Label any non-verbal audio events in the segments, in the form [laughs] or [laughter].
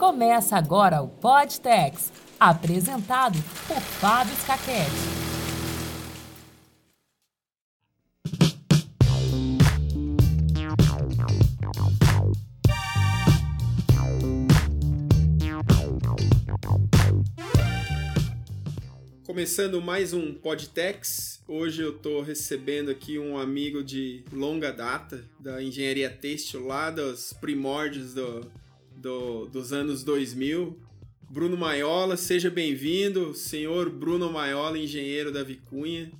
Começa agora o Podtex, apresentado por Fábio Scaquete. Começando mais um Podtex. Hoje eu estou recebendo aqui um amigo de longa data da engenharia têxtil, lá dos primórdios do, do, dos anos 2000. Bruno Maiola, seja bem-vindo. Senhor Bruno Maiola, engenheiro da Vicunha.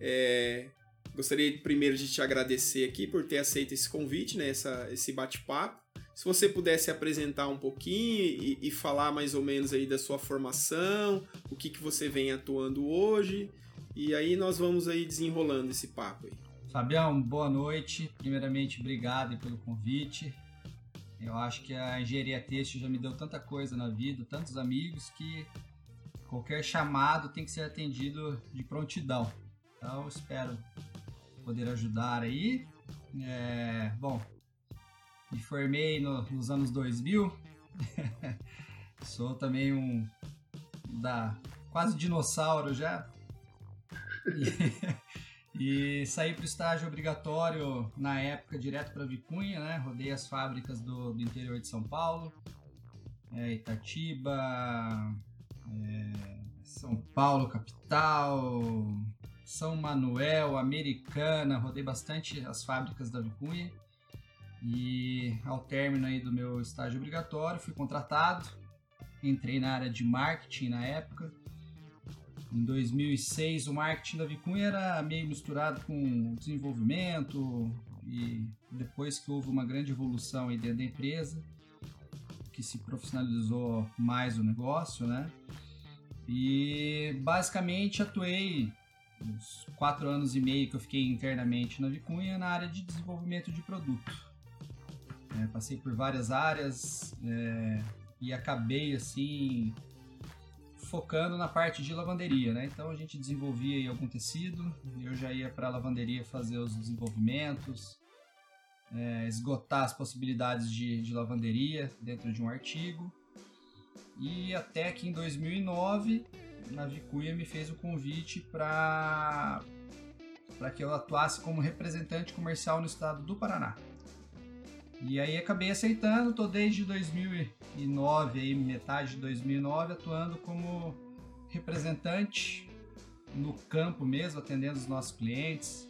É, gostaria primeiro de te agradecer aqui por ter aceito esse convite, né, essa, esse bate-papo. Se você pudesse apresentar um pouquinho e, e, falar mais ou menos aí da sua formação, o que, que você vem atuando hoje, e aí nós vamos aí desenrolando esse papo aí. Fabião, boa noite. Primeiramente, obrigado pelo convite. Eu acho que a engenharia têxtil já me deu tanta coisa na vida, tantos amigos, que qualquer chamado tem que ser atendido de prontidão. Então, espero poder ajudar aí. É, bom, me formei no, nos anos 2000. [laughs] Sou também um da quase dinossauro já. [laughs] E, saí para o estágio obrigatório na época direto para Vicunha, né? Rodei as fábricas do, do interior de São Paulo, é, Itatiba, é, São Paulo capital, São Manuel, Americana, rodei bastante as fábricas da Vicunha. E ao término aí do meu estágio obrigatório, fui contratado, entrei na área de marketing na época. Em 2006, o marketing da Vicunha era meio misturado com desenvolvimento e depois que houve uma grande evolução aí dentro da empresa, que se profissionalizou mais o negócio, né? E basicamente atuei uns quatro anos e meio que eu fiquei internamente na Vicunha na área de desenvolvimento de produto. É, passei por várias áreas é, e acabei assim focando na parte de lavanderia, né? Então a gente desenvolvia algum tecido, eu já ia para a lavanderia fazer os desenvolvimentos, é, esgotar as possibilidades de, de lavanderia dentro de um artigo. E até que em 2009 a Vicuia me fez o convite para para que eu atuasse como representante comercial no estado do Paraná. E aí acabei aceitando, tô desde 2009, aí metade de 2009, atuando como representante no campo mesmo, atendendo os nossos clientes,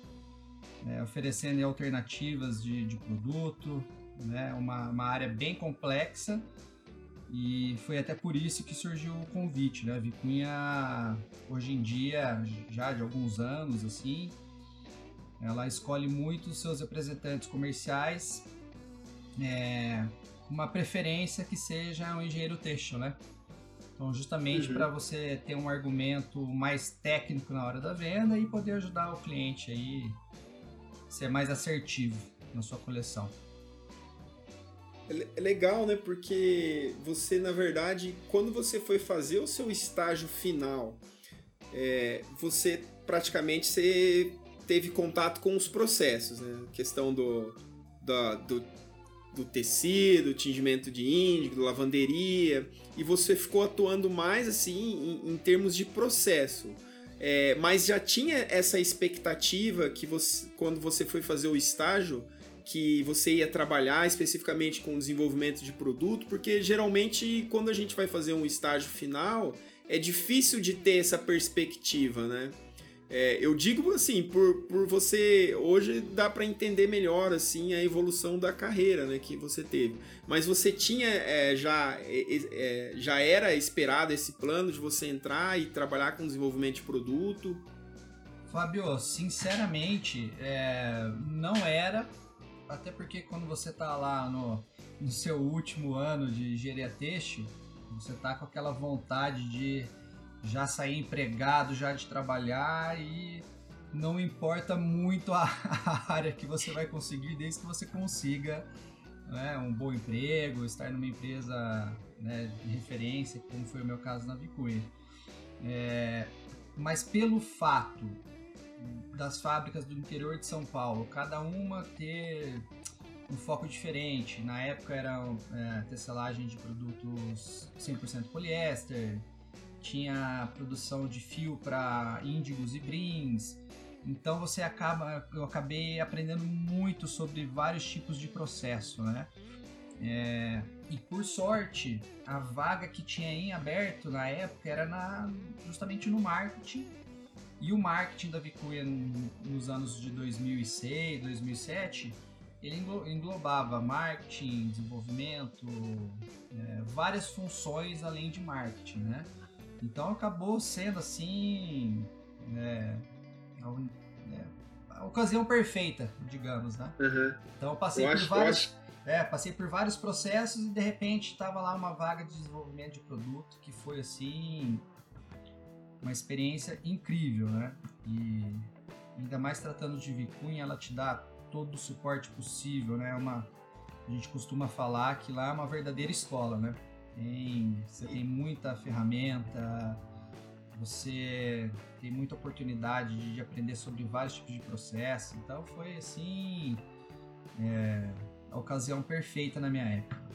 né, oferecendo alternativas de, de produto, né, uma, uma área bem complexa e foi até por isso que surgiu o convite, né? A Vicunha, hoje em dia, já de alguns anos, assim, ela escolhe muito os seus representantes comerciais é, uma preferência que seja um engenheiro têxtil, né? Então, justamente uhum. para você ter um argumento mais técnico na hora da venda e poder ajudar o cliente aí ser mais assertivo na sua coleção. É, é legal, né? Porque você, na verdade, quando você foi fazer o seu estágio final, é, você praticamente você teve contato com os processos, né? A questão do, do, do do tecido, tingimento de índigo, lavanderia, e você ficou atuando mais assim em, em termos de processo. É, mas já tinha essa expectativa que você, quando você foi fazer o estágio, que você ia trabalhar especificamente com desenvolvimento de produto, porque geralmente quando a gente vai fazer um estágio final, é difícil de ter essa perspectiva, né? É, eu digo assim, por, por você hoje dá para entender melhor assim a evolução da carreira né, que você teve. Mas você tinha é, já, é, é, já era esperado esse plano de você entrar e trabalhar com desenvolvimento de produto? Fábio, sinceramente, é, não era, até porque quando você está lá no, no seu último ano de têxtil, você está com aquela vontade de já sair empregado, já de trabalhar e não importa muito a, [laughs] área que você vai conseguir, desde que você consiga né, um bom emprego, estar numa empresa né, de referência, como foi o meu caso na Vicunha. É, mas pelo fato das fábricas do interior de São Paulo, cada uma ter um foco diferente. Na época era é, tecelagem de produtos 100% poliéster, tinha produção de fio para índigos e brins. Então você acaba, eu acabei aprendendo muito sobre vários tipos de processo, né? É, e por sorte, a vaga que tinha em aberto na época era na, justamente no marketing. E o marketing da Vicuia nos anos de 2006, 2007, ele englobava marketing, desenvolvimento, é, várias funções além de marketing, né? Então acabou sendo assim é, a, é, ocasião perfeita, digamos, né? Uhum. Então eu passei eu por vários, é, passei por vários processos e de repente estava lá uma vaga de desenvolvimento de produto que foi assim uma experiência incrível, né? E ainda mais tratando de Vicunha, ela te dá todo o suporte possível, né? Uma, a gente costuma falar que lá é uma verdadeira escola, né? Tem, você tem muita ferramenta, você tem muita oportunidade de aprender sobre vários tipos de processo. Então foi assim é, a ocasião perfeita na minha época.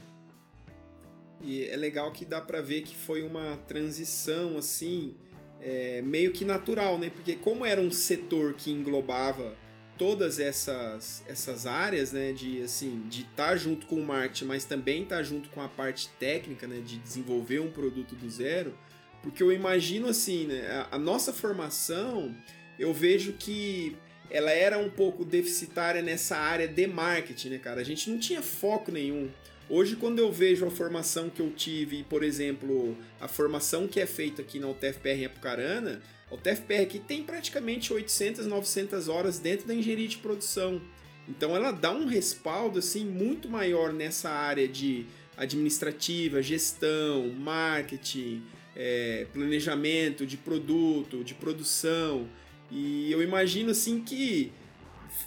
E é legal que dá para ver que foi uma transição assim é, meio que natural, né? Porque como era um setor que englobava todas essas, essas áreas, né, de assim, de estar tá junto com o marketing, mas também estar tá junto com a parte técnica, né, de desenvolver um produto do zero, porque eu imagino assim, né, a, a nossa formação, eu vejo que ela era um pouco deficitária nessa área de marketing, né, cara? A gente não tinha foco nenhum. Hoje, quando eu vejo a formação que eu tive, por exemplo, a formação que é feita aqui na UTFPR em Apucarana, a UTFPR aqui tem praticamente 800, 900 horas dentro da engenharia de produção. Então ela dá um respaldo assim muito maior nessa área de administrativa, gestão, marketing, é, planejamento de produto, de produção. E eu imagino assim que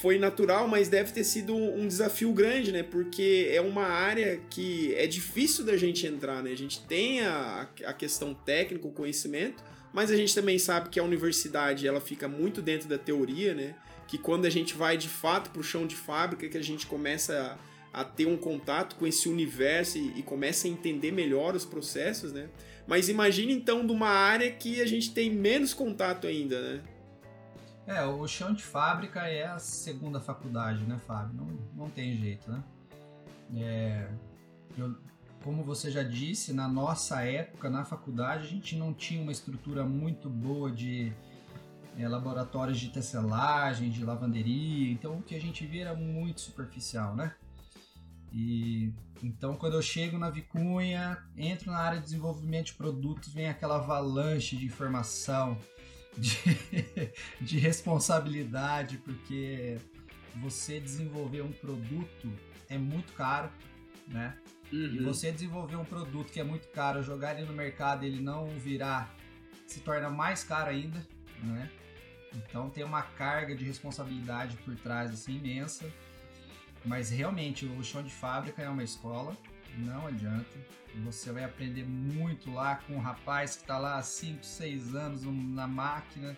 foi natural, mas deve ter sido um desafio grande, né? Porque é uma área que é difícil da gente entrar, né? A gente tem a, a questão técnica, o conhecimento, mas a gente também sabe que a universidade ela fica muito dentro da teoria, né? Que quando a gente vai de fato para o chão de fábrica, que a gente começa a, a ter um contato com esse universo e, e, começa a entender melhor os processos, né? Mas imagine então de uma área que a gente tem menos contato ainda, né? É, o chão de fábrica é a segunda faculdade, né, Fábio? Não, não tem jeito, né? É, eu, como você já disse, na nossa época, na faculdade, a gente não tinha uma estrutura muito boa de é, laboratórios de tecelagem, de lavanderia, então o que a gente via era muito superficial, né? E então quando eu chego na Vicunha, entro na área de desenvolvimento de produtos, vem aquela avalanche de informação, de, [laughs] de responsabilidade, porque você desenvolver um produto é muito caro, né? Uhum. E você desenvolver um produto que é muito caro, jogar ele no mercado ele não virar, se torna mais caro ainda, né? Então tem uma carga de responsabilidade por trás assim imensa. Mas realmente o chão de fábrica é uma escola, não adianta. Você vai aprender muito lá com um rapaz que está lá há 5, 6 anos na máquina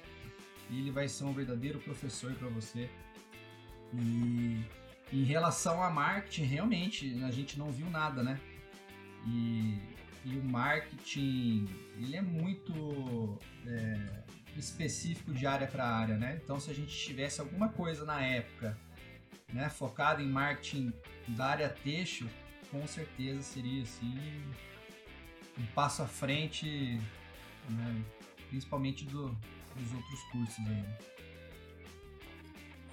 e ele vai ser um verdadeiro professor para você. E em relação a marketing, realmente a gente não viu nada, né? E, e o marketing ele é muito é, específico de área para área, né? Então se a gente tivesse alguma coisa na época né, focado em marketing da área texto, com certeza seria assim um passo à frente, né, principalmente do, dos outros cursos aí.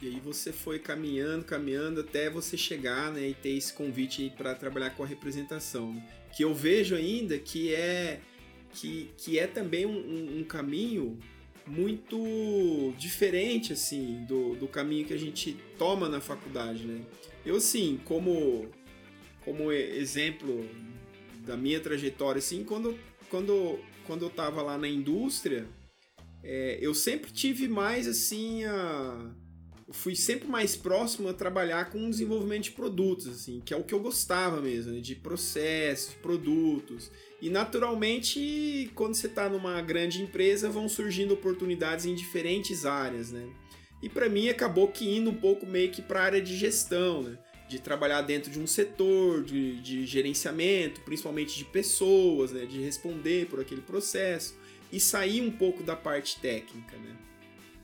E aí você foi caminhando, caminhando até você chegar, né, e ter esse convite para trabalhar com a representação, né? que eu vejo ainda que é que, que é também um, um caminho muito diferente assim do, do caminho que a gente toma na faculdade, né? Eu sim, como como exemplo da minha trajetória, assim, quando quando quando eu tava lá na indústria, é, eu sempre tive mais assim a eu fui sempre mais próximo a trabalhar com desenvolvimento de produtos, assim, que é o que eu gostava mesmo, né? de processos, produtos. E naturalmente, quando você está numa grande empresa, vão surgindo oportunidades em diferentes áreas, né? E para mim acabou que indo um pouco meio que para a área de gestão, né? De trabalhar dentro de um setor de, de gerenciamento, principalmente de pessoas, né, de responder por aquele processo e sair um pouco da parte técnica. Né?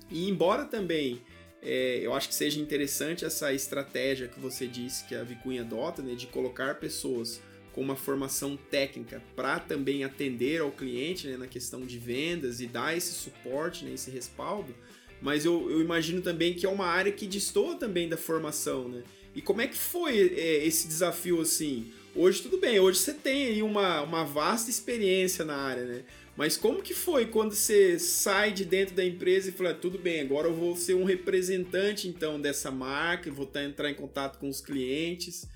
E embora também é, eu acho que seja interessante essa estratégia que você disse que a Vicunha adota, né, de colocar pessoas com uma formação técnica para também atender ao cliente né, na questão de vendas e dar esse suporte, né, esse respaldo. Mas eu, eu imagino também que é uma área que destoa também da formação, né? E como é que foi é, esse desafio assim? Hoje tudo bem, hoje você tem aí uma, uma vasta experiência na área, né? Mas como que foi quando você sai de dentro da empresa e fala, tudo bem, agora eu vou ser um representante então dessa marca, vou entrar em contato com os clientes.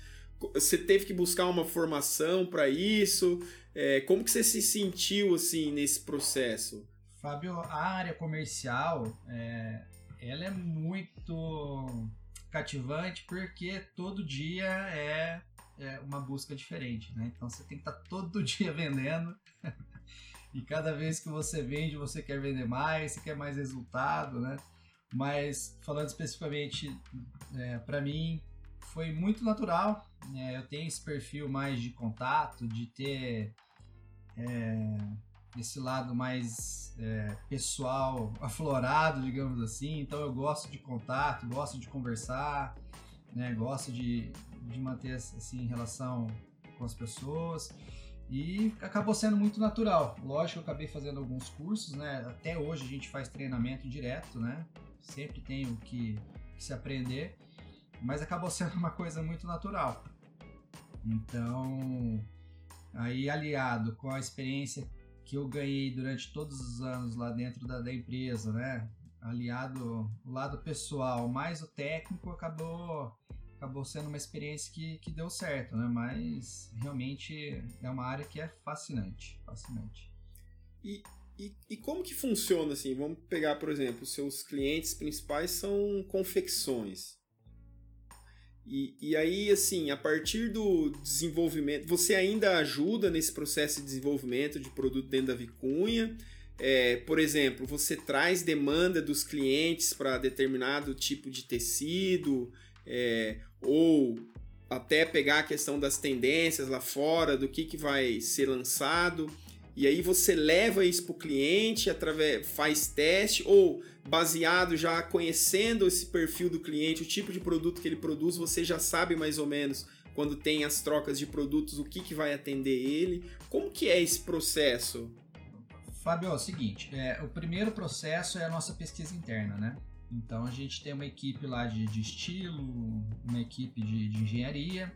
Você teve que buscar uma formação para isso? É, como que você se sentiu assim nesse processo? Fábio, a área comercial, é, ela é muito cativante porque todo dia é, é uma busca diferente, né? Então você tem que estar tá todo [laughs] dia vendendo e cada vez que você vende você quer vender mais, você quer mais resultado, né? Mas falando especificamente é, para mim foi muito natural. Né? Eu tenho esse perfil mais de contato, de ter é, esse lado mais é, pessoal, aflorado, digamos assim. Então eu gosto de contato, gosto de conversar, né? gosto de, de manter assim relação com as pessoas e acabou sendo muito natural. Lógico, eu acabei fazendo alguns cursos, né? Até hoje a gente faz treinamento direto, né? Sempre tem o que, que se aprender, mas acabou sendo uma coisa muito natural. Então, aí aliado com a experiência que eu ganhei durante todos os anos lá dentro da, da empresa, né? Aliado o lado pessoal, mais o técnico, acabou acabou sendo uma experiência que, que deu certo, né? Mas realmente é uma área que é fascinante, fascinante. E, e, e como que funciona assim? Vamos pegar, por exemplo, seus clientes principais são confecções. E, e aí, assim, a partir do desenvolvimento, você ainda ajuda nesse processo de desenvolvimento de produto dentro da vicunha? É, por exemplo, você traz demanda dos clientes para determinado tipo de tecido, é, ou até pegar a questão das tendências lá fora, do que, que vai ser lançado, e aí você leva isso para o cliente, através, faz teste, ou baseado já conhecendo esse perfil do cliente, o tipo de produto que ele produz, você já sabe mais ou menos quando tem as trocas de produtos, o que, que vai atender ele. Como que é esse processo? Fábio, é o seguinte, é, o primeiro processo é a nossa pesquisa interna, né? Então a gente tem uma equipe lá de, de estilo, uma equipe de, de engenharia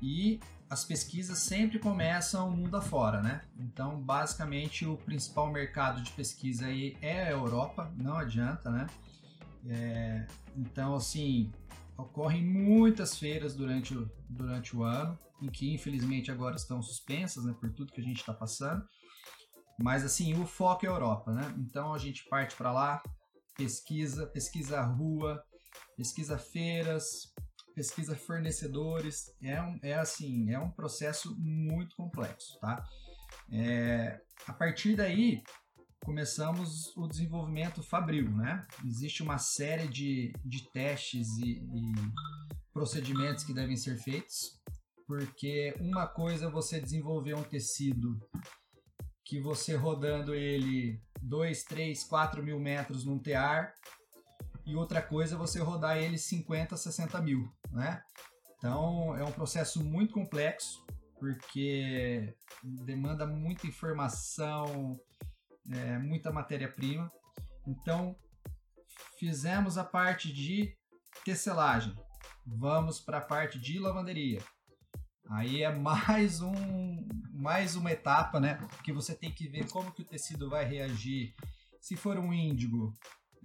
e as pesquisas sempre começam mundo afora, né? Então, basicamente, o principal mercado de pesquisa aí é a Europa, não adianta, né? É, então, assim, ocorrem muitas feiras durante o, durante o ano, em que infelizmente agora estão suspensas, né, por tudo que a gente está passando. Mas, assim, o foco é a Europa, né? Então, a gente parte para lá, pesquisa, pesquisa rua, pesquisa feiras, pesquisa fornecedores, é, um, é assim, é um processo muito complexo, tá? É, a partir daí, começamos o desenvolvimento fabril, né? Existe uma série de, de testes e, e procedimentos que devem ser feitos, porque uma coisa é você desenvolver um tecido que você rodando ele 2, 3, 4 mil metros num tear e outra coisa é você rodar ele 50, 60 mil, né? Então é um processo muito complexo porque demanda muita informação, é, muita matéria-prima. Então fizemos a parte de tecelagem, vamos para a parte de lavanderia. Aí é mais um, mais uma etapa, né? Que você tem que ver como que o tecido vai reagir. Se for um índigo,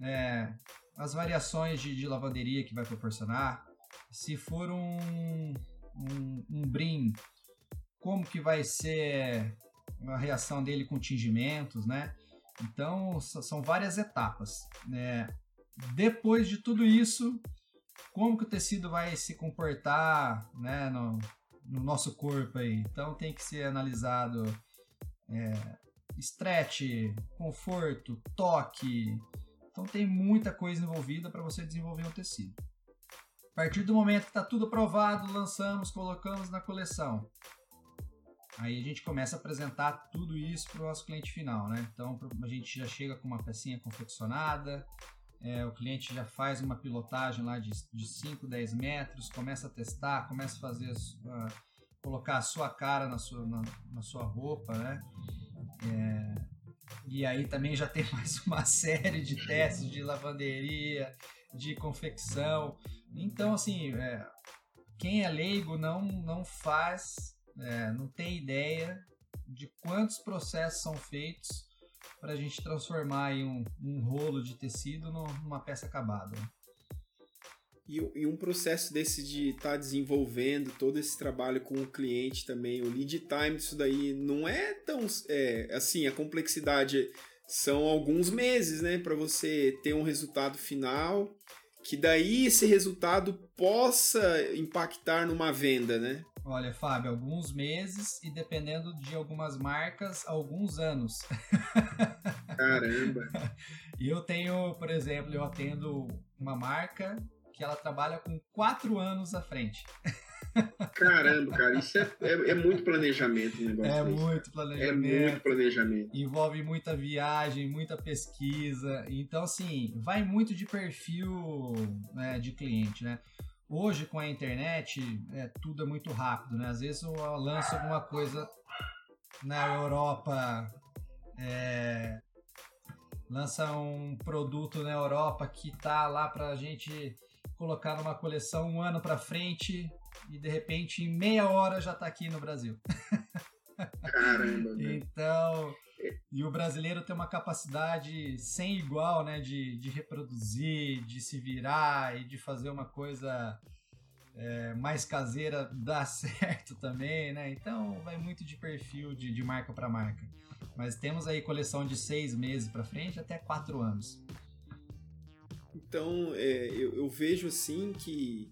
é, as variações de, de, lavanderia que vai proporcionar. Se for um, um, um brim, como que vai ser a reação dele com tingimentos, né? Então, são várias etapas. Né? Depois de tudo isso, como que o tecido vai se comportar né, no, no nosso corpo aí? Então, tem que ser analisado é, stretch, conforto, toque, então tem muita coisa envolvida para você desenvolver um tecido. A partir do momento que está tudo aprovado, lançamos, colocamos na coleção. Aí a gente começa a apresentar tudo isso para o nosso cliente final, né? Então a gente já chega com uma pecinha confeccionada, é, o cliente já faz uma pilotagem lá de, de 5, 10 metros, começa a testar, começa a fazer, uh, colocar a sua cara na sua, na, na sua roupa, né? É, e aí também já tem [laughs] mais uma série de testes de lavanderia, de confecção. Então, assim, é, quem é leigo não, não faz, é, não tem ideia de quantos processos são feitos para a gente transformar um, um rolo de tecido numa peça acabada. E, e, um processo desse de estar tá desenvolvendo todo esse trabalho com o cliente também, o lead time disso daí não é tão é, assim, a complexidade são alguns meses, né, para você ter um resultado final, que daí esse resultado possa impactar numa venda, né? Olha, Fábio, alguns meses e dependendo de algumas marcas, alguns anos. Caramba! [laughs] E eu tenho, por exemplo, eu atendo uma marca que ela trabalha com quatro anos à frente. Caramba, cara, isso é, é, é muito planejamento o negócio. É muito planejamento. É muito planejamento. Envolve muita viagem, muita pesquisa. Então, assim, vai muito de perfil né, de cliente, né? Hoje, com a internet, é, tudo é muito rápido, né? Às vezes eu lanço alguma coisa na Europa, é, lança um produto na Europa que tá lá pra gente colocar numa coleção um ano para frente e de repente em meia hora já tá aqui no Brasil. [laughs] Caramba. então, e o brasileiro tem uma capacidade sem igual, né, de, de reproduzir, de se virar e de fazer uma coisa é, mais caseira [laughs] dar certo também, né? Então vai muito de perfil de, de marca para marca. Mas temos aí coleção de seis meses para frente até quatro anos. Então, é, eu, eu, vejo assim que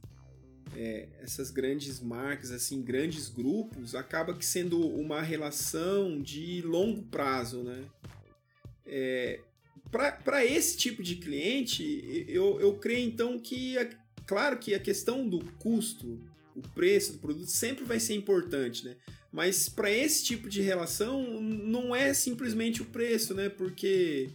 é, essas grandes marcas, assim, grandes grupos, acaba que sendo uma relação de longo prazo, né? É, Para esse tipo de cliente, eu, eu creio então que, claro que a questão do custo, o preço do produto sempre vai ser importante, né? Mas para esse tipo de relação não é simplesmente o preço, né? Porque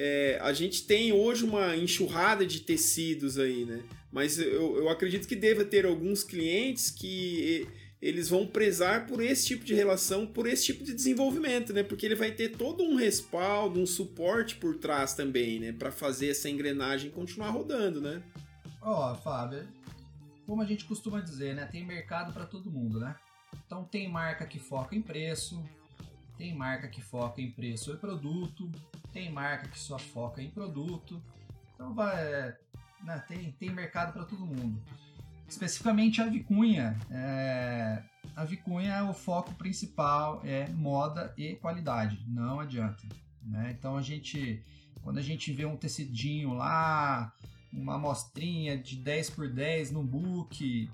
é, a gente tem hoje uma enxurrada de tecidos aí, né? Mas eu, eu acredito que deva ter alguns clientes que eles vão prezar por esse tipo de relação, por esse tipo de desenvolvimento, né? Porque ele vai ter todo um respaldo, um suporte por trás também, né? Para fazer essa engrenagem continuar rodando, né? Ó, oh, Fábio, como a gente costuma dizer, né? Tem mercado para todo mundo, né? Então tem marca que foca em preço, tem marca que foca em preço e produto, tem marca que só foca em produto. Então vai, né, tem, tem mercado para todo mundo. Especificamente a Vicunha. É, a Vicunha, o foco principal é moda e qualidade, não adianta. Né? Então a gente, quando a gente vê um tecidinho lá, uma amostrinha de 10 por 10 no book,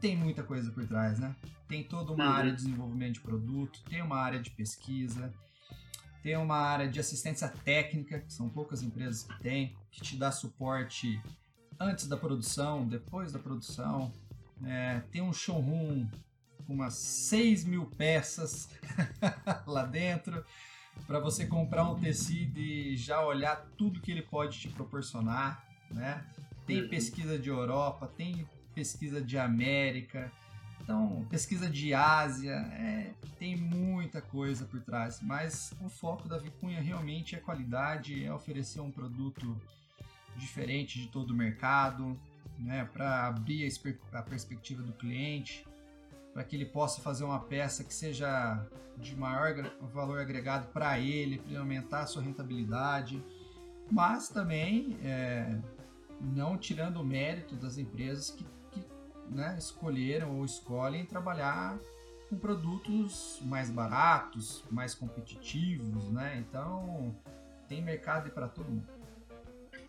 tem muita coisa por trás, né? Tem toda uma uhum. área de desenvolvimento de produto, tem uma área de pesquisa, tem uma área de assistência técnica, que são poucas empresas que têm, que te dá suporte antes da produção, depois da produção. É, tem um showroom com umas 6 mil peças [laughs] lá dentro para você comprar um tecido e já olhar tudo que ele pode te proporcionar, né? Tem uhum. pesquisa de Europa, tem pesquisa de América, então, pesquisa de Ásia, é, tem muita coisa por trás, mas o foco da Vicunha realmente é qualidade, é oferecer um produto diferente de todo o mercado, né, para abrir a, perspectiva do cliente, para que ele possa fazer uma peça que seja de maior valor agregado para ele, para aumentar a sua rentabilidade, mas também é, não tirando o mérito das empresas que né, escolheram ou escolhem trabalhar com produtos mais baratos, mais competitivos, né? Então tem mercado para todo mundo.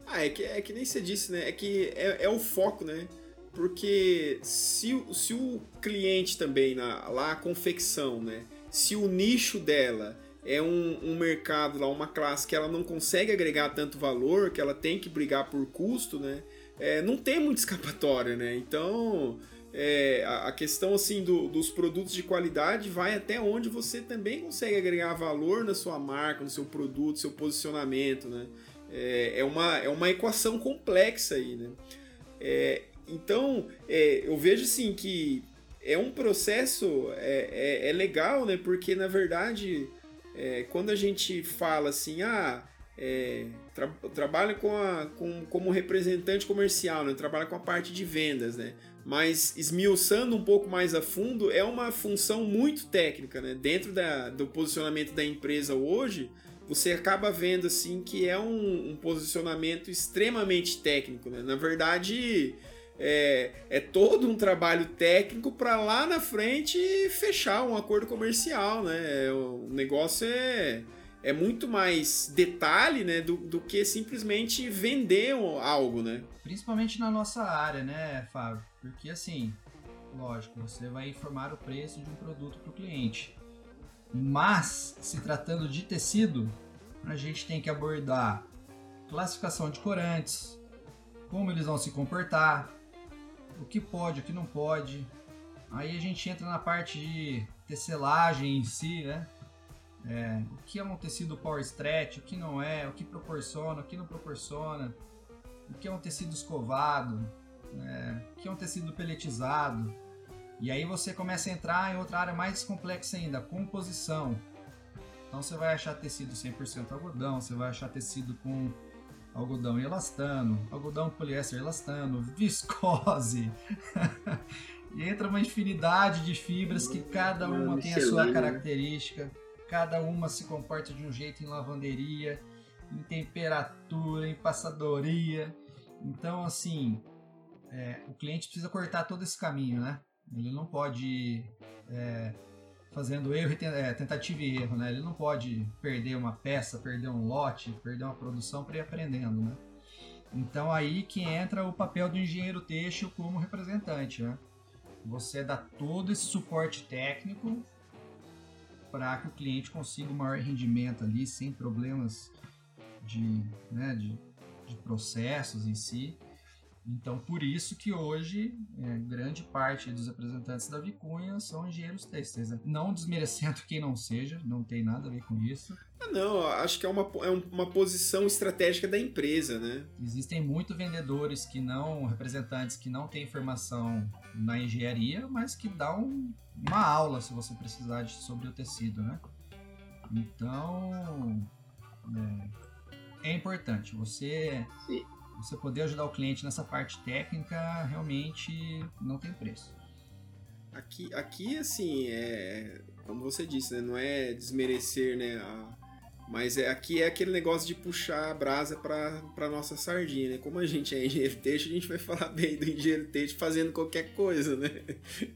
Ah, é que, é que nem você disse, né? É que é, é o foco, né? Porque se, se o cliente também, na, lá a confecção, né? Se o nicho dela é um, um mercado lá, uma classe que ela não consegue agregar tanto valor, que ela tem que brigar por custo, né? É, não tem muita escapatória, né? Então, é, a, questão assim do, dos produtos de qualidade vai até onde você também consegue agregar valor na sua marca, no seu produto, seu posicionamento, né? É, é uma, é uma equação complexa aí, né? É, então, é, eu vejo assim que é um processo é, é, é legal, né? Porque na verdade, é, quando a gente fala assim, ah, é, tra trabalha com a, com, como representante comercial, né? Trabalha com a parte de vendas, né? Mas esmiuçando um pouco mais a fundo, é uma função muito técnica, né? Dentro da, do posicionamento da empresa hoje, você acaba vendo assim que é um, um posicionamento extremamente técnico, né? Na verdade, é, é todo um trabalho técnico para lá na frente fechar um acordo comercial, né? O negócio é, é muito mais detalhe, né, do, do que simplesmente vender algo, né? Principalmente na nossa área, né, Fábio? Porque assim, lógico, você vai informar o preço de um produto para o cliente. Mas, se tratando de tecido, a gente tem que abordar classificação de corantes, como eles vão se comportar, o que pode, o que não pode. Aí a gente entra na parte de tecelagem em si, né? É, o que é um tecido power stretch, o que não é, o que proporciona, o que não proporciona, o que é um tecido escovado, é, o que é um tecido peletizado. E aí você começa a entrar em outra área mais complexa ainda, composição. Então você vai achar tecido 100% algodão, você vai achar tecido com algodão elastano, algodão poliéster elastano, [laughs] viscose. [laughs] e entra uma infinidade de fibras que cada uma tem a sua característica, cada uma se comporta de um jeito em lavanderia, em temperatura, em passadoria. Então, assim, é, o cliente precisa cortar todo esse caminho, né? Ele não pode é, fazendo erro é, tentativa e erro, né? Ele não pode perder uma peça, perder um lote, perder uma produção para ir aprendendo, né? Então aí que entra o papel do engenheiro têxtil como representante, né? Você dá todo esse suporte técnico para que o cliente consiga um maior rendimento ali, sem problemas de, né, de, de processos em si. Então, por isso que hoje, é, grande parte dos representantes da Vicunha são engenheiros têxteis. Né? Não desmerecendo quem não seja, não tem nada a ver com isso. Ah, não, acho que é uma, é uma posição estratégica da empresa, né? Existem muitos vendedores que não, representantes que não têm formação na engenharia, mas que dão uma aula se você precisar de, sobre o tecido, né? Então, é, é importante. Você... Sim você poder ajudar o cliente nessa parte técnica realmente não tem preço. Aqui, aqui assim, é, como você disse, né, não é desmerecer, né, a, mas é, aqui é aquele negócio de puxar a brasa para nossa sardinha, né? Como a gente é engenheiro texto, a gente vai falar [laughs] bem do engenheiro texto fazendo qualquer coisa, né? [laughs]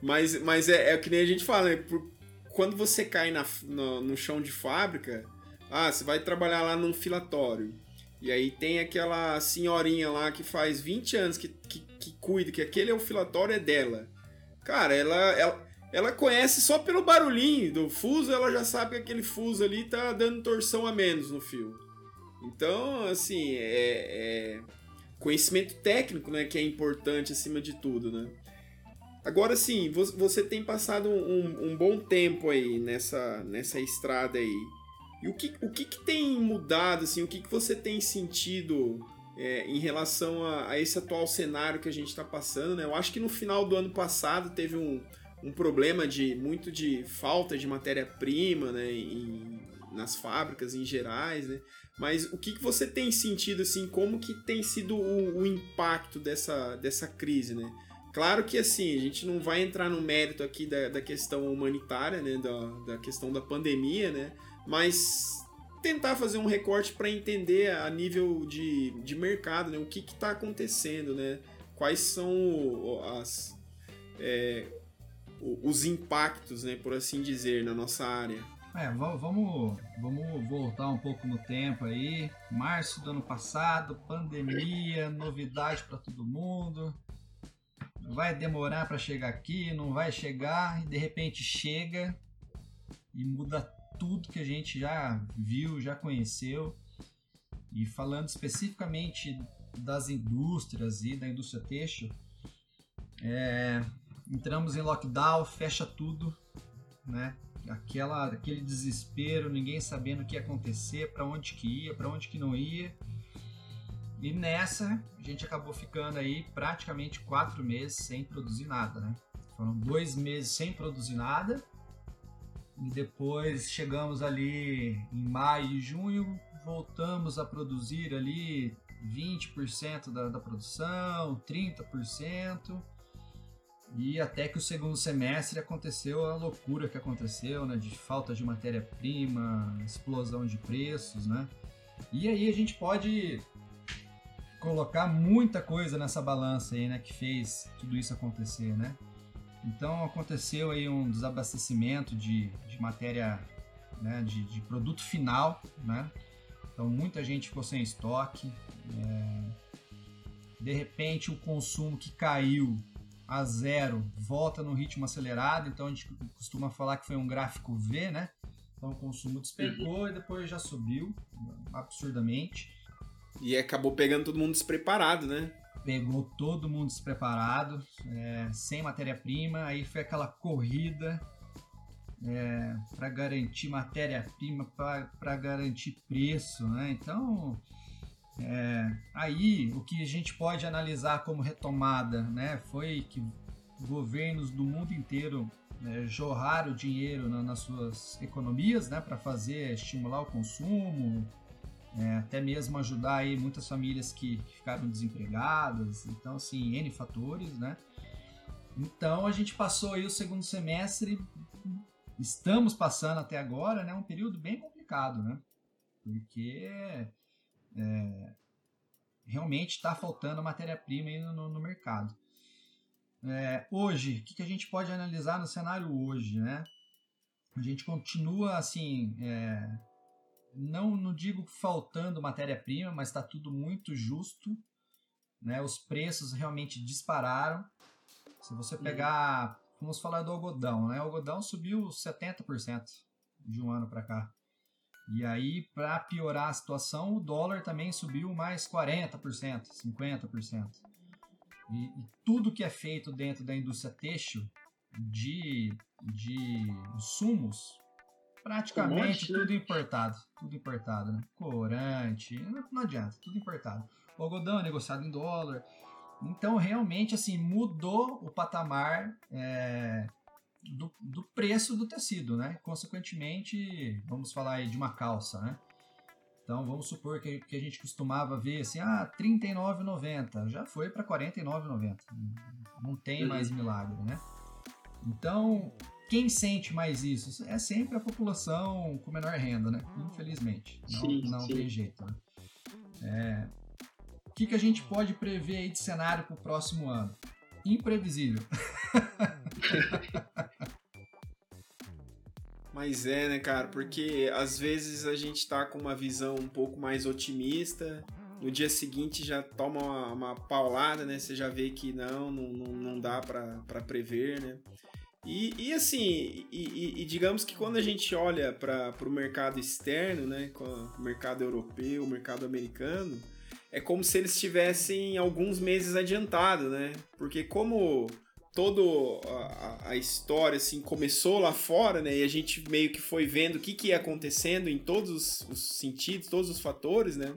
Mas, mas é, é que nem a gente fala, né? Por, quando você cai na, no, no chão de fábrica, ah, você vai trabalhar lá num filatório. E aí tem aquela senhorinha lá que faz 20 anos que, que, que cuida, que aquele é o filatório é dela. Cara, ela, ela, ela conhece só pelo barulhinho do fuso, ela já sabe que aquele fuso ali tá dando torção a menos no fio. Então, assim, é, é conhecimento técnico, né, que é importante acima de tudo, né? Agora sim, você tem passado um, um bom tempo aí nessa, nessa estrada aí. E o que, o que, que tem mudado, assim, o que, que você tem sentido é, em relação a, a, esse atual cenário que a gente está passando, né? Eu acho que no final do ano passado teve um, um problema de muito de falta de matéria-prima, né? Em, nas fábricas em gerais, né? Mas o que, que você tem sentido, assim, como que tem sido o, o impacto dessa, dessa crise, né? Claro que assim, a gente não vai entrar no mérito aqui da, da questão humanitária, né? Da, da questão da pandemia, né? mas tentar fazer um recorte para entender a nível de, de mercado, né? O que está acontecendo, né? Quais são as, é, os impactos, né? Por assim dizer, na nossa área. É, vamos, vamos voltar um pouco no tempo aí. Março do ano passado, pandemia, novidade para todo mundo. Vai demorar para chegar aqui, não vai chegar e de repente chega e muda tudo que a gente já viu, já conheceu. E falando especificamente das indústrias e da indústria têxtil, é, entramos em lockdown, fecha tudo, né? Aquela, aquele desespero, ninguém sabendo o que ia acontecer, para onde que ia, para onde que não ia. E nessa a gente acabou ficando aí praticamente quatro meses sem produzir nada, né? Foram dois meses sem produzir nada e depois chegamos ali em maio e junho, voltamos a produzir ali 20% da, da produção, 30%. E até que o segundo semestre aconteceu a loucura que aconteceu, né? De falta de matéria-prima, explosão de preços, né? E aí a gente pode colocar muita coisa nessa balança aí, né? Que fez tudo isso acontecer, né? Então aconteceu aí um desabastecimento de, de matéria, né? De, de produto final, né? Então muita gente ficou sem estoque. É... De repente o consumo que caiu a zero volta no ritmo acelerado, então a gente costuma falar que foi um gráfico V, né? Então o consumo despencou uhum. e depois já subiu absurdamente. E acabou pegando todo mundo despreparado, né? Pegou todo mundo despreparado, é, sem matéria-prima, aí foi aquela corrida é, para garantir matéria-prima, para garantir preço, né? Então é, aí o que a gente pode analisar como retomada né, foi que governos do mundo inteiro né, jorraram dinheiro na, nas suas economias né, para fazer estimular o consumo, é, até mesmo ajudar aí muitas famílias que ficaram desempregadas, então assim, N fatores, né? Então a gente passou aí o segundo semestre, estamos passando até agora, né, um período bem complicado, né? Porque é, realmente está faltando matéria-prima no, no, mercado. É, hoje, o que, que, a gente pode analisar no cenário hoje, né? A gente continua assim, é, não, não digo faltando matéria-prima, mas está tudo muito justo, né? Os preços realmente dispararam. Se você uhum. pegar, vamos falar do algodão, né? O algodão subiu 70% de um ano para cá. E aí, para piorar a situação, o dólar também subiu mais 40%, 50%. E, e tudo que é feito dentro da indústria têxtil de, de insumos, praticamente um monte, tudo né? importado. Tudo importado, né? Corante, não, não adianta, tudo importado. O algodão é negociado em dólar. Então, realmente, assim, mudou o patamar é, do, do preço do tecido, né? Consequentemente, vamos falar aí de uma calça, né? Então vamos supor que, que a gente costumava ver assim, ah, R$ 39,90, já foi para R$ 49,90. Não tem mais milagre, né? Então, quem sente mais isso? É sempre a população com menor renda, né? Infelizmente. Não, sim, não sim. tem jeito, né? É... O que, que a gente pode prever aí de cenário para o próximo ano? Imprevisível. [laughs] [laughs] Mas é, né, cara? Porque às vezes a gente tá com uma visão um pouco mais otimista, no dia seguinte já toma uma, uma paulada, né? Você já vê que não, não, não dá para prever, né? E, e assim, e, e, digamos que quando a gente olha para o mercado externo, né, o mercado europeu, o mercado americano, é como se eles estivessem alguns meses adiantado, né? Porque como toda a, história assim começou lá fora, né? E a gente meio que foi vendo o que, que ia acontecendo em todos os sentidos, todos os fatores, né?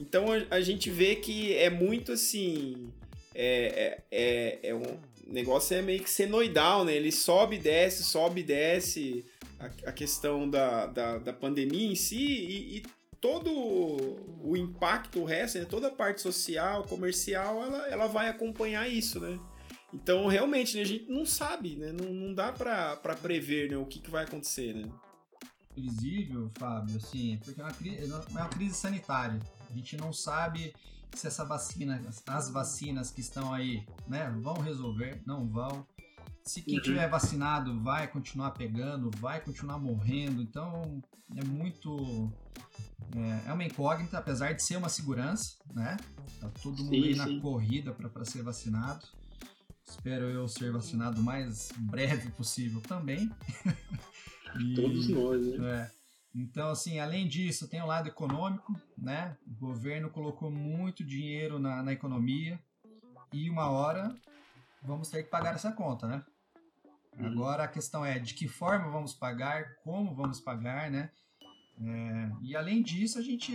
Então a, a gente vê que é muito assim. É, é, é, é um negócio é meio que senoidal, né? Ele sobe e desce, sobe e desce. A, a questão da, da, da, pandemia em si e, e todo o impacto, o resto, né? toda a parte social, comercial, ela, ela vai acompanhar isso, né? Então, realmente, né, a gente não sabe, né? Não, não dá para prever né, o que, que vai acontecer, né? Visível, Fábio, assim, porque é uma, crise, é uma crise sanitária. A gente não sabe se essa vacina, as vacinas que estão aí, né, vão resolver, não vão. Se quem uhum. tiver vacinado vai continuar pegando, vai continuar morrendo. Então, é muito. É, é uma incógnita, apesar de ser uma segurança, né? Tá todo mundo sim, aí sim. na corrida para ser vacinado. Espero eu ser vacinado o mais breve possível também. e, [laughs] Todos nós, né? É. Então, assim, além disso, tem o lado econômico, né? O governo colocou muito dinheiro na, na economia e uma hora vamos ter que pagar essa conta, né? Uhum. Agora a questão é de que forma vamos pagar, como vamos pagar, né? É, e além disso, a gente,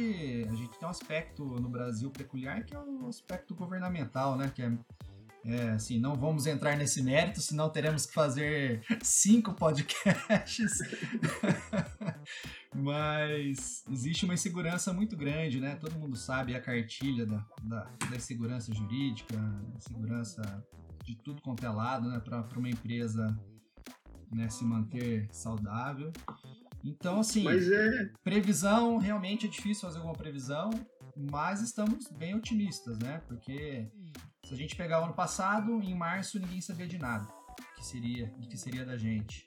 a gente tem um aspecto no Brasil peculiar que é o aspecto governamental, né? Que é é, assim, não vamos entrar nesse mérito, senão teremos que fazer cinco podcasts. [laughs] Mas existe uma insegurança muito grande, né? Todo mundo sabe a cartilha da, da, da segurança jurídica, segurança de tudo quanto é lado, né? Para uma empresa né, se manter saudável. Então, assim, é... previsão, realmente é difícil fazer alguma previsão, mas estamos bem otimistas, né? Porque se a gente pegar o ano passado, em março ninguém sabia de nada que seria, de que seria da gente.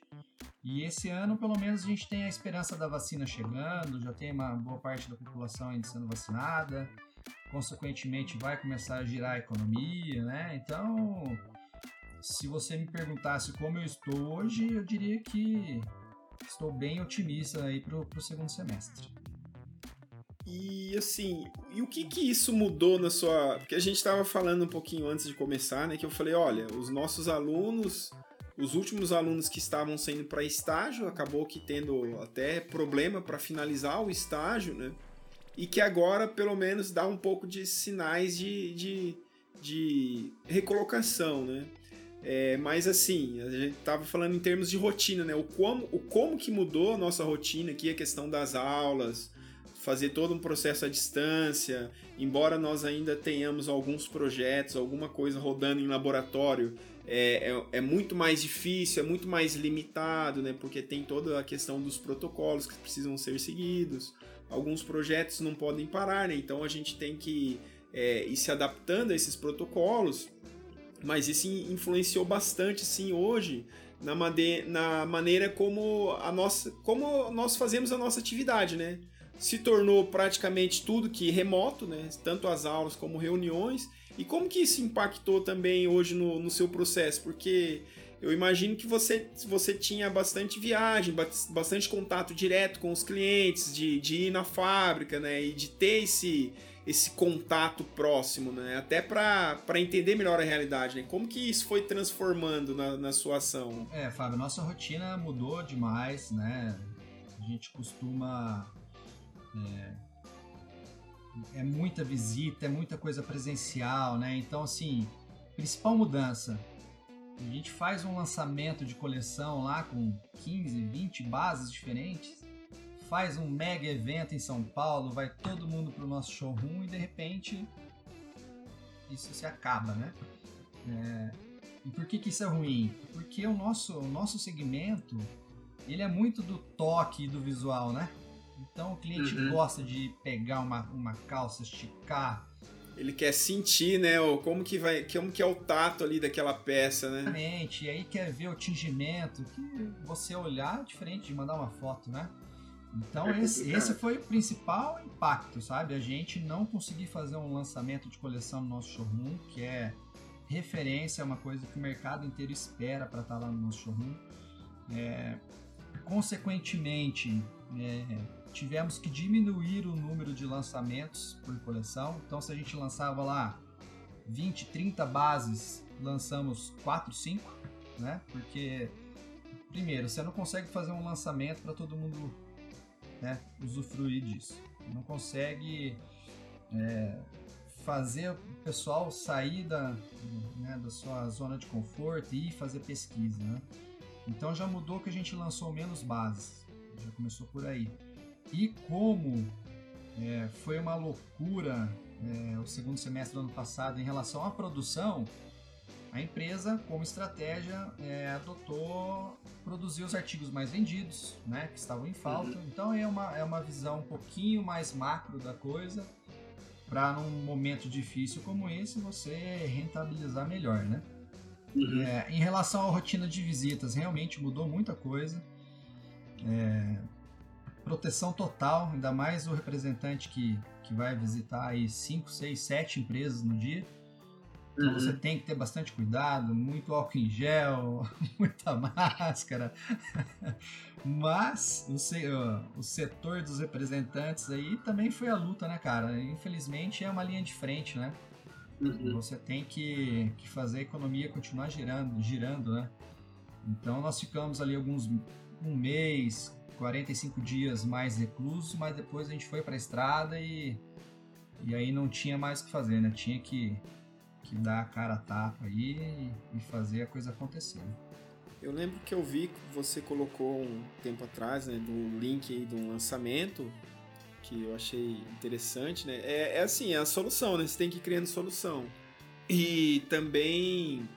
E esse ano, pelo menos, a gente tem a esperança da vacina chegando, já tem uma boa parte da população ainda sendo vacinada, consequentemente vai começar a girar a economia, né? Então, se você me perguntasse como eu estou hoje, eu diria que estou bem otimista aí para o segundo semestre. E assim, e o que que isso mudou na sua. Porque a gente estava falando um pouquinho antes de começar, né? Que eu falei: olha, os nossos alunos, os últimos alunos que estavam saindo para estágio, acabou que tendo até problema para finalizar o estágio, né? E que agora, pelo menos, dá um pouco de sinais de, de, de recolocação, né? É, mas assim, a gente estava falando em termos de rotina, né? O como, o como que mudou a nossa rotina aqui, a questão das aulas, fazer todo um processo à distância, embora nós ainda tenhamos alguns projetos, alguma coisa rodando em laboratório, é, é, é, muito mais difícil, é muito mais limitado, né? Porque tem toda a questão dos protocolos que precisam ser seguidos. Alguns projetos não podem parar, né? Então a gente tem que é, ir se adaptando a esses protocolos. Mas isso influenciou bastante, sim, hoje na, na maneira como a nossa, como nós fazemos a nossa atividade, né? Se tornou praticamente tudo que remoto, né? tanto as aulas como reuniões. E como que isso impactou também hoje no, no seu processo? Porque eu imagino que você, você tinha bastante viagem, bastante contato direto com os clientes, de, de ir na fábrica, né? E de ter esse, esse contato próximo, né? Até para entender melhor a realidade, né? Como que isso foi transformando na, na sua ação? É, Fábio, nossa rotina mudou demais, né? A gente costuma é, é muita visita, é muita coisa presencial, né? Então, assim, principal mudança. A gente faz um lançamento de coleção lá com 15, 20 bases diferentes, faz um mega evento em São Paulo, vai todo mundo pro nosso showroom e de repente isso se acaba, né? É, e por que, que isso é ruim? Porque o nosso, o nosso segmento ele é muito do toque e do visual, né? Então o cliente uhum. gosta de pegar uma, uma calça, esticar. Ele quer sentir, né? Como que vai. Como que é o tato ali daquela peça, né? Exatamente. E aí quer ver o tingimento, que você olhar é diferente de mandar uma foto, né? Então é esse, esse foi o principal impacto, sabe? A gente não conseguir fazer um lançamento de coleção no nosso showroom, que é referência, é uma coisa que o mercado inteiro espera para estar tá lá no nosso showroom. É, consequentemente, é, tivemos que diminuir o número de lançamentos por coleção. Então, se a gente lançava lá 20, 30 bases, lançamos 4, 5, né? Porque, primeiro, você não consegue fazer um lançamento para todo mundo né, usufruir disso. Não consegue é, fazer o pessoal sair da, né, da sua zona de conforto e fazer pesquisa, né? Então já mudou que a gente lançou menos bases. Já começou por aí. E como é, foi uma loucura é, o segundo semestre do ano passado em relação à produção, a empresa, como estratégia, é, adotou produzir os artigos mais vendidos, né, que estavam em falta. Uhum. Então é uma, é uma visão um pouquinho mais macro da coisa, para num momento difícil como esse você rentabilizar melhor, né? Uhum. É, em relação à rotina de visitas, realmente mudou muita coisa. É, proteção total, ainda mais o representante que, que vai visitar aí 5, 6, 7 empresas no dia. Então uhum. você tem que ter bastante cuidado, muito álcool em gel, [laughs] muita máscara. Mas o, o setor dos representantes aí também foi a luta, né, cara? Infelizmente é uma linha de frente, né? Uhum. Você tem que, que fazer a economia continuar girando, girando, né? Então nós ficamos ali alguns um mês, 45 dias mais reclusos, mas depois a gente foi para a estrada e, e aí não tinha mais o que fazer, né? Tinha que, que dar a cara a tapa aí e, fazer a coisa acontecer. Eu lembro que eu vi que você colocou um tempo atrás, né, do link aí do lançamento, que eu achei interessante, né? É, é assim, é a solução, né? Você tem que ir criando solução. E também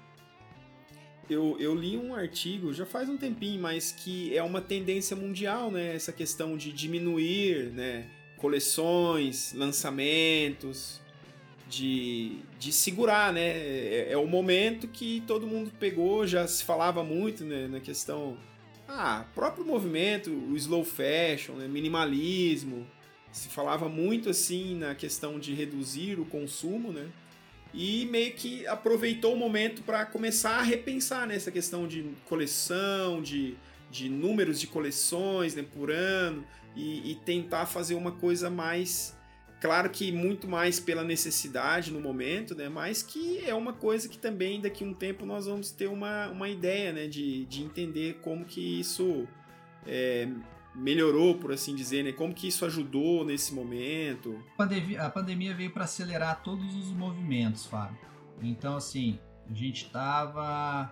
eu, eu li um artigo já faz um tempinho, mas que é uma tendência mundial, né? Essa questão de diminuir, né? Coleções, lançamentos, de, de segurar, né? É, é o momento que todo mundo pegou, já se falava muito né, na questão. Ah, próprio movimento, o slow fashion, né, minimalismo. Se falava muito assim na questão de reduzir o consumo, né? E meio que aproveitou o momento para começar a repensar nessa questão de coleção, de, de números de coleções né, por ano e, e, tentar fazer uma coisa mais. Claro que muito mais pela necessidade no momento, né? Mas que é uma coisa que também daqui a um tempo nós vamos ter uma, uma ideia, né? De, de entender como que isso é, melhorou, por assim dizer, né? Como que isso ajudou nesse momento? A pandemia, veio para acelerar todos os movimentos, Fábio. Então, assim, a gente tava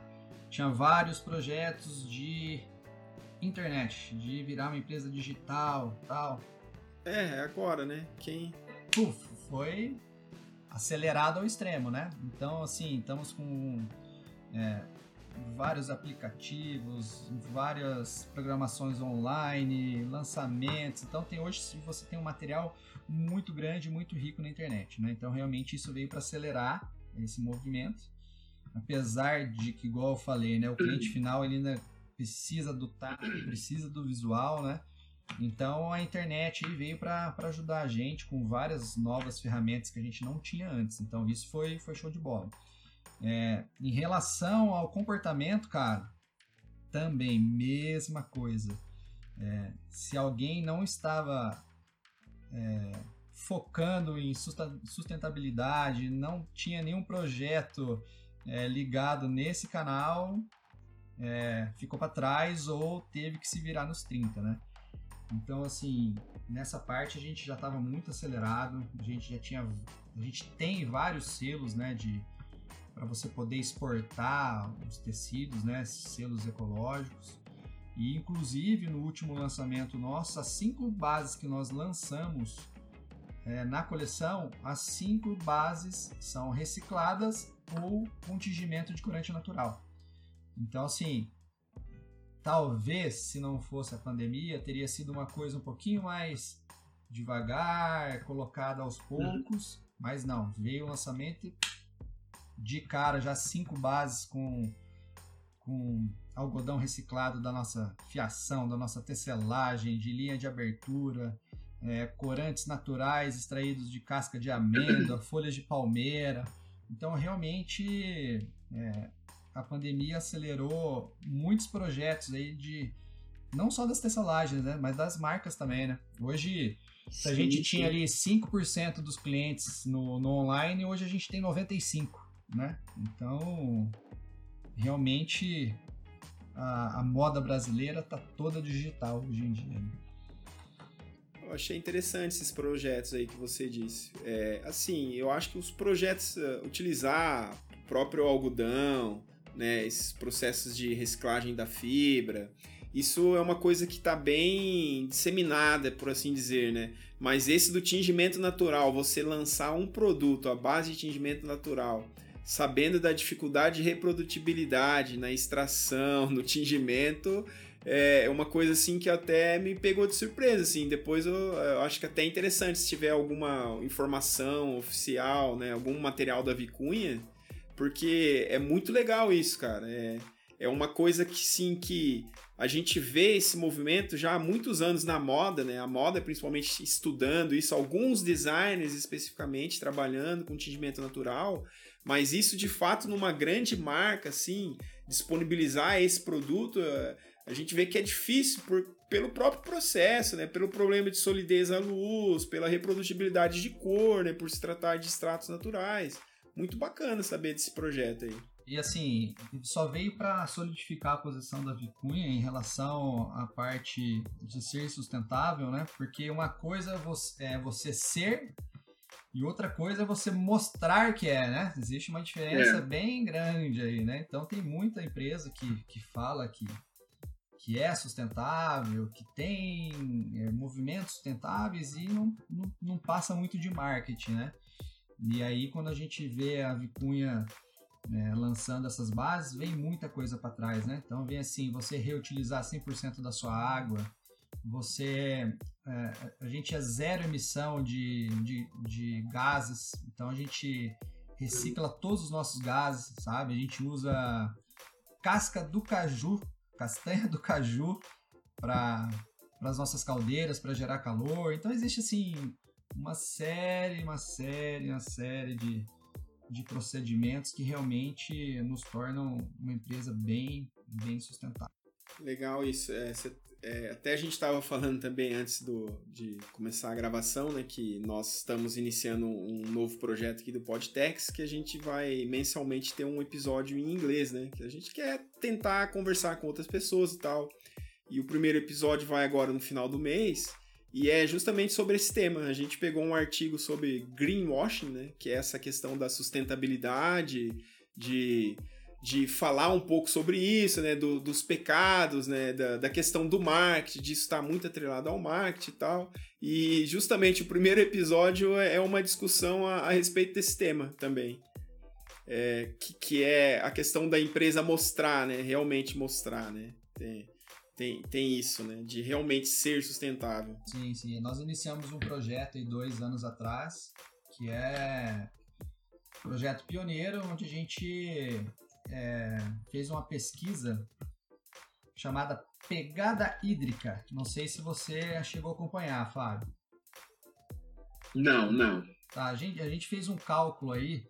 tinha vários projetos de internet, de virar uma empresa digital, tal. É, agora, né? Quem Puf, foi acelerado ao extremo, né? Então, assim, estamos com é, vários aplicativos, várias programações online, lançamentos. Então tem hoje você tem um material muito grande, muito rico na internet, né? Então realmente isso veio para acelerar esse movimento. Apesar de que, igual eu falei, né, o cliente final ele ainda precisa do tato, precisa do visual, né? Então a internet veio para ajudar a gente com várias novas ferramentas que a gente não tinha antes. Então isso foi, foi show de bola. É, em relação ao comportamento, cara, também mesma coisa. É, se alguém não estava é, focando em sustentabilidade, não tinha nenhum projeto é, ligado nesse canal, é, ficou para trás ou teve que se virar nos 30, né? Então, assim, nessa parte a gente já estava muito acelerado, a gente já tinha, a gente tem vários selos, né, de para você poder exportar os tecidos, né, selos ecológicos. E inclusive no último lançamento nosso, as cinco bases que nós lançamos é, na coleção, as cinco bases são recicladas ou com tingimento de corante natural. Então, assim, talvez se não fosse a pandemia, teria sido uma coisa um pouquinho mais devagar, colocada aos poucos, mas não, veio o lançamento e de cara já cinco bases com, com algodão reciclado da nossa fiação, da nossa tecelagem, de linha de abertura, é, corantes naturais extraídos de casca de amêndoa, [coughs] folhas de palmeira. Então, realmente, é, a pandemia acelerou muitos projetos aí de não só das tecelagens, né, mas das marcas também, né? Hoje, se a gente tinha ali 5% dos clientes no, no online, hoje a gente tem 95% né? Então, realmente a, a moda brasileira tá toda digital hoje em dia. Né? Eu achei interessante esses projetos aí que você disse. É, assim, eu acho que os projetos uh, utilizar o próprio algodão, né, esses processos de reciclagem da fibra, isso é uma coisa que está bem disseminada, por assim dizer, né? Mas esse do tingimento natural, você lançar um produto à base de tingimento natural sabendo da dificuldade de reprodutibilidade na extração, no tingimento, é uma coisa assim que até me pegou de surpresa, assim. Depois eu, eu, acho que até é interessante se tiver alguma informação oficial, né, algum material da Vicunha, porque é muito legal isso, cara. É, é uma coisa que sim que a gente vê esse movimento já há muitos anos na moda, né? A moda principalmente estudando isso, alguns designers especificamente trabalhando com tingimento natural, Mas isso de fato numa grande marca, assim, disponibilizar esse produto, eh, a gente vê que é difícil por, pelo próprio processo, né? Pelo problema de solidez à luz, pela reprodutibilidade de cor, né? Por se tratar de extratos naturais. Muito bacana saber desse projeto aí. E assim, só veio para solidificar a posição da Vicunha em relação à parte de ser sustentável, né? Porque uma coisa é você ser e outra coisa é você mostrar que é, né? Existe uma diferença é. bem grande aí, né? Então tem muita empresa que, que fala que, que é sustentável, que tem é, movimentos sustentáveis e não, não, não passa muito de marketing, né? E aí quando a gente vê a Vicunha é, lançando essas bases, vem muita coisa para trás, né? Então vem assim, você reutilizar 100% da sua água, você é, a gente é zero emissão de, de, de, gases, então a gente recicla todos os nossos gases, sabe? A gente usa casca do caju, castanha do caju para as nossas caldeiras para gerar calor. Então existe assim uma série, uma série, uma série de, de procedimentos que realmente nos tornam uma empresa bem, bem sustentável. Legal isso. É, cê, é, até a gente estava falando também antes do, de começar a gravação, né, que nós estamos iniciando um novo projeto aqui do Podtex, que a gente vai mensalmente ter um episódio em inglês, né, que a gente quer tentar conversar com outras pessoas e tal. E o primeiro episódio vai agora no final do mês. E é justamente sobre esse tema. A gente pegou um artigo sobre greenwashing, né? Que é essa questão da sustentabilidade, de, de falar um pouco sobre isso, né? Do, dos pecados, né? Da, da questão do marketing, disso estar muito atrelado ao marketing e tal. E justamente o primeiro episódio é uma discussão a, a respeito desse tema também. É, que, que é a questão da empresa mostrar, né? Realmente mostrar, né? Tem, tem, tem isso, né? De realmente ser sustentável. Sim, sim. Nós iniciamos um projeto aí dois anos atrás, que é um projeto pioneiro, onde a gente é, fez uma pesquisa chamada Pegada Hídrica. Não sei se você chegou a acompanhar, Fábio. Não, não. Tá, a gente, a gente fez um cálculo aí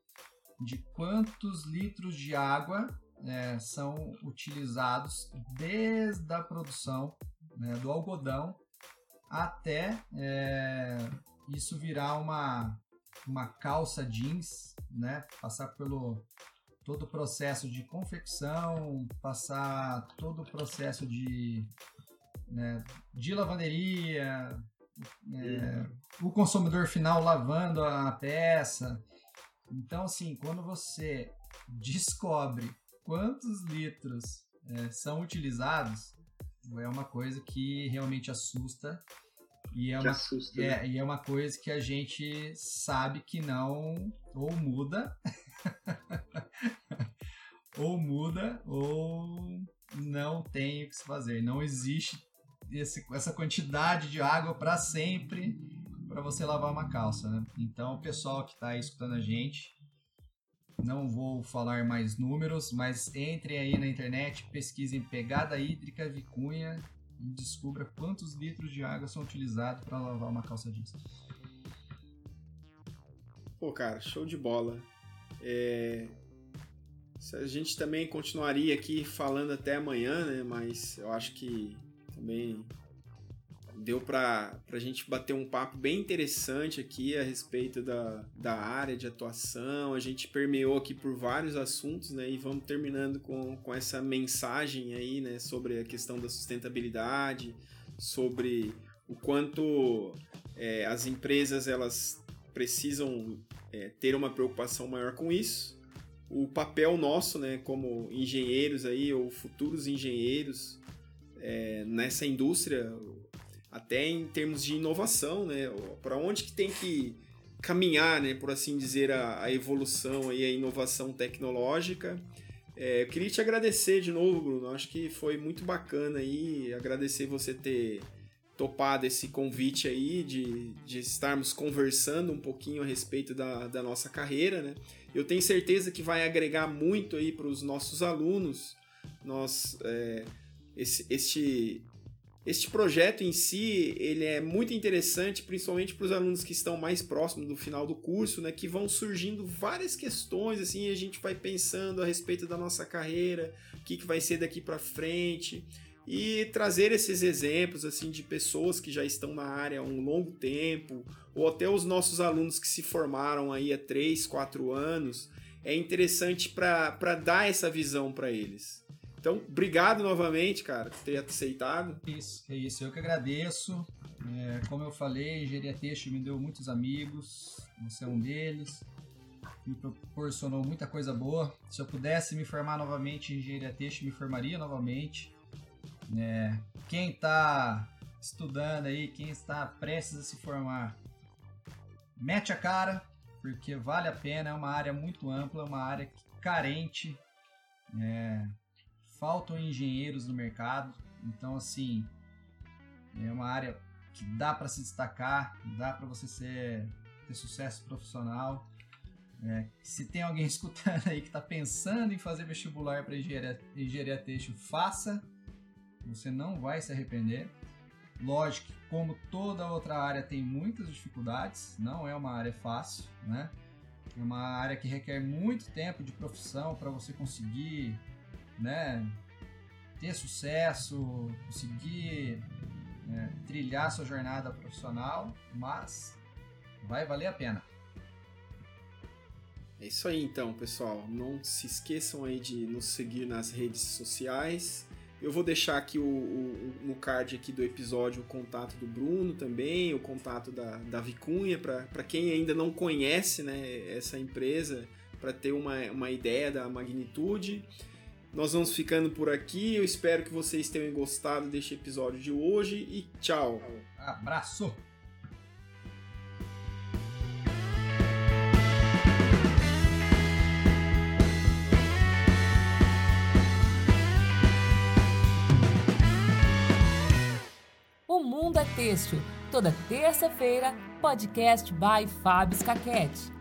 de quantos litros de água é, são utilizados desde a produção né, do algodão até é, isso virar uma, uma calça jeans, né, passar pelo todo o processo de confecção, passar todo o processo de, né, de lavanderia, é, o consumidor final lavando a peça. Então, assim, quando você descobre quantos litros é, são utilizados é uma coisa que realmente assusta. E é, uma, assusta, é, né? e é uma coisa que a gente sabe que não ou muda, [laughs] ou muda, ou não tem o que se fazer. Não existe esse, essa quantidade de água para sempre para você lavar uma calça, né? Então, o pessoal que está escutando a gente, não vou falar mais números, mas entrem aí na internet, pesquisem pegada hídrica vicunha e descubra quantos litros de água são utilizados para lavar uma calça jeans. Pô, cara, show de bola. É... A gente também continuaria aqui falando até amanhã, né? Mas eu acho que também deu para a gente bater um papo bem interessante aqui a respeito da, da área de atuação. A gente permeou aqui por vários assuntos, né? E vamos terminando com, com essa mensagem aí, né? Sobre a questão da sustentabilidade, sobre o quanto é, as empresas elas precisam é, ter uma preocupação maior com isso. O papel nosso, né, como engenheiros aí, ou futuros engenheiros é, nessa indústria, até em termos de inovação, né? Para onde que tem que caminhar, né, por assim dizer, a, a evolução e a inovação tecnológica. É, eu queria te agradecer de novo, Bruno. Acho que foi muito bacana aí. Agradecer você ter topado esse convite aí de, de estarmos conversando um pouquinho a respeito da, da nossa carreira, né? Eu tenho certeza que vai agregar muito aí para os nossos alunos. Nós, é, esse, este este projeto em si, ele é muito interessante, principalmente para os alunos que estão mais próximos do final do curso, né, que vão surgindo várias questões, assim, a gente vai pensando a respeito da nossa carreira, o que, que vai ser daqui para frente, e trazer esses exemplos, assim, de pessoas que já estão na área há um longo tempo, ou até os nossos alunos que se formaram aí há 3, 4 anos, é interessante para dar essa visão para eles. Então, obrigado novamente, cara, por ter aceitado. Isso, é isso. Eu que agradeço. É, como eu falei, Engenharia Teixeira me deu muitos amigos, você é um deles. Me proporcionou muita coisa boa. Se eu pudesse me formar novamente em Engenharia Teixeira, me formaria novamente. É, quem está estudando aí, quem está prestes a se formar, mete a cara, porque vale a pena. É uma área muito ampla, é uma área carente. É, faltam engenheiros no mercado, então assim é uma área que dá para se destacar, dá para você ser, ter sucesso profissional. É, se tem alguém [laughs] escutando aí que está pensando em fazer vestibular para engenharia, engenharia têxtil, faça. Você não vai se arrepender. Lógico como toda outra área, tem muitas dificuldades, não é uma área fácil, né? É uma área que requer muito tempo de profissão para você conseguir né, ter sucesso, conseguir né, trilhar sua jornada profissional, mas vai valer a pena. É isso aí então, pessoal. Não se esqueçam aí de nos seguir nas redes sociais. Eu vou deixar aqui o, o, no card aqui do episódio o contato do Bruno também, o contato da, da Vicunha, para quem ainda não conhece né, essa empresa, para ter uma, uma ideia da magnitude. Nós vamos ficando por aqui. Eu espero que vocês tenham gostado deste episódio de hoje e tchau. Abraço! O Mundo é Têxtil. Toda terça-feira, podcast by Fábio Scaquete.